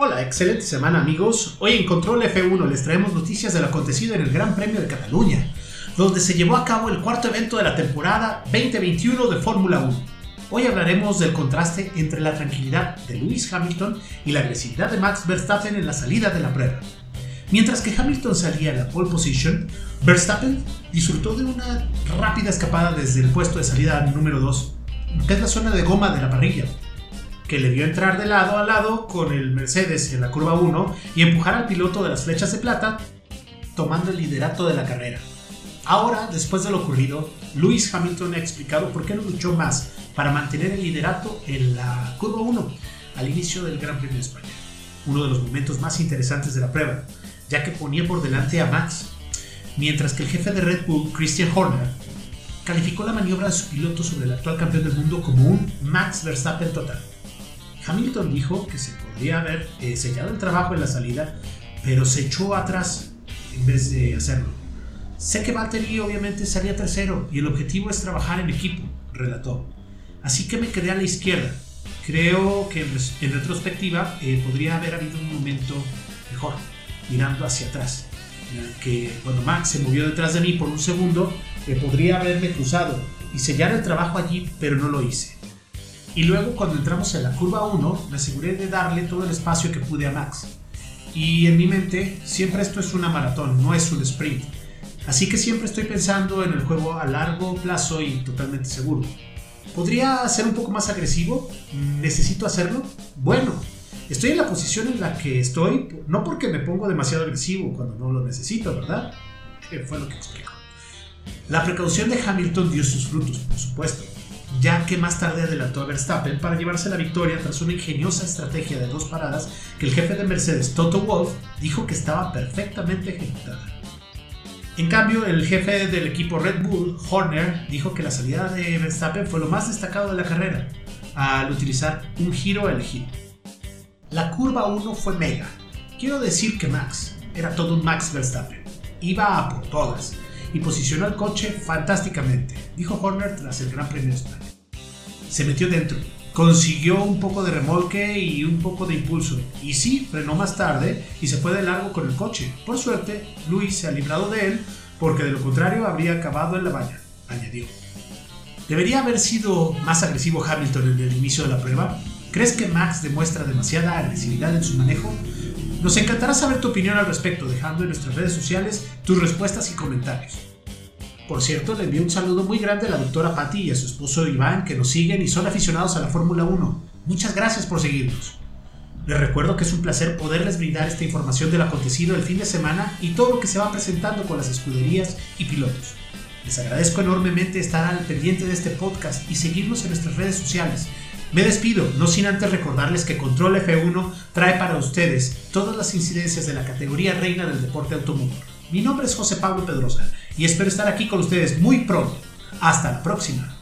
Hola, excelente semana amigos. Hoy en Control F1 les traemos noticias de lo acontecido en el Gran Premio de Cataluña, donde se llevó a cabo el cuarto evento de la temporada 2021 de Fórmula 1. Hoy hablaremos del contraste entre la tranquilidad de Lewis Hamilton y la agresividad de Max Verstappen en la salida de la prueba. Mientras que Hamilton salía en la pole position, Verstappen disfrutó de una rápida escapada desde el puesto de salida número 2, que es la zona de goma de la parrilla, que le vio entrar de lado a lado con el Mercedes en la curva 1 y empujar al piloto de las flechas de plata, tomando el liderato de la carrera. Ahora, después de lo ocurrido, Lewis Hamilton ha explicado por qué no luchó más para mantener el liderato en la curva 1 al inicio del Gran Premio de España. Uno de los momentos más interesantes de la prueba, ya que ponía por delante a Max, mientras que el jefe de Red Bull, Christian Horner, calificó la maniobra de su piloto sobre el actual campeón del mundo como un Max Verstappen total. Hamilton dijo que se podría haber eh, sellado el trabajo en la salida, pero se echó atrás en vez de hacerlo. Sé que Valtteri obviamente salía tercero y el objetivo es trabajar en equipo, relató. Así que me quedé a la izquierda. Creo que en, retrospectiva eh, podría haber habido un momento mejor, mirando hacia atrás. Que cuando Max se movió detrás de mí por un segundo, eh, podría haberme cruzado y sellar el trabajo allí, pero no lo hice. Y luego cuando entramos en la curva 1, me aseguré de darle todo el espacio que pude a Max. Y en mi mente, siempre esto es una maratón, no es un sprint. Así que siempre estoy pensando en el juego a largo plazo y totalmente seguro. ¿Podría ser un poco más agresivo? ¿Necesito hacerlo? Bueno, estoy en la posición en la que estoy, no porque me pongo demasiado agresivo cuando no lo necesito, ¿verdad? Fue lo que explico. La precaución de Hamilton dio sus frutos, por supuesto ya que más tarde adelantó a Verstappen para llevarse la victoria tras una ingeniosa estrategia de dos paradas que el jefe de Mercedes, Toto Wolff, dijo que estaba perfectamente ejecutada. En cambio, el jefe del equipo Red Bull, Horner, dijo que la salida de Verstappen fue lo más destacado de la carrera, al utilizar un giro elegido. La curva 1 fue mega. Quiero decir que Max era todo un Max Verstappen. Iba a por todas y posicionó el coche fantásticamente, dijo Horner tras el Gran Premio de España. Se metió dentro, consiguió un poco de remolque y un poco de impulso, y sí, frenó más tarde y se fue de largo con el coche. Por suerte, Luis se ha librado de él, porque de lo contrario habría acabado en la valla, añadió. ¿Debería haber sido más agresivo Hamilton en el inicio de la prueba? ¿Crees que Max demuestra demasiada agresividad en su manejo? Nos encantará saber tu opinión al respecto, dejando en nuestras redes sociales tus respuestas y comentarios. Por cierto, le envío un saludo muy grande a la doctora Patty y a su esposo Iván, que nos siguen y son aficionados a la Fórmula 1. Muchas gracias por seguirnos. Les recuerdo que es un placer poderles brindar esta información del acontecido el fin de semana y todo lo que se va presentando con las escuderías y pilotos. Les agradezco enormemente estar al pendiente de este podcast y seguirnos en nuestras redes sociales me despido, no sin antes recordarles que Control F1 trae para ustedes todas las incidencias de la categoría reina del deporte automotor. Mi nombre es José Pablo Pedrosa y espero estar aquí con ustedes muy pronto. Hasta la próxima.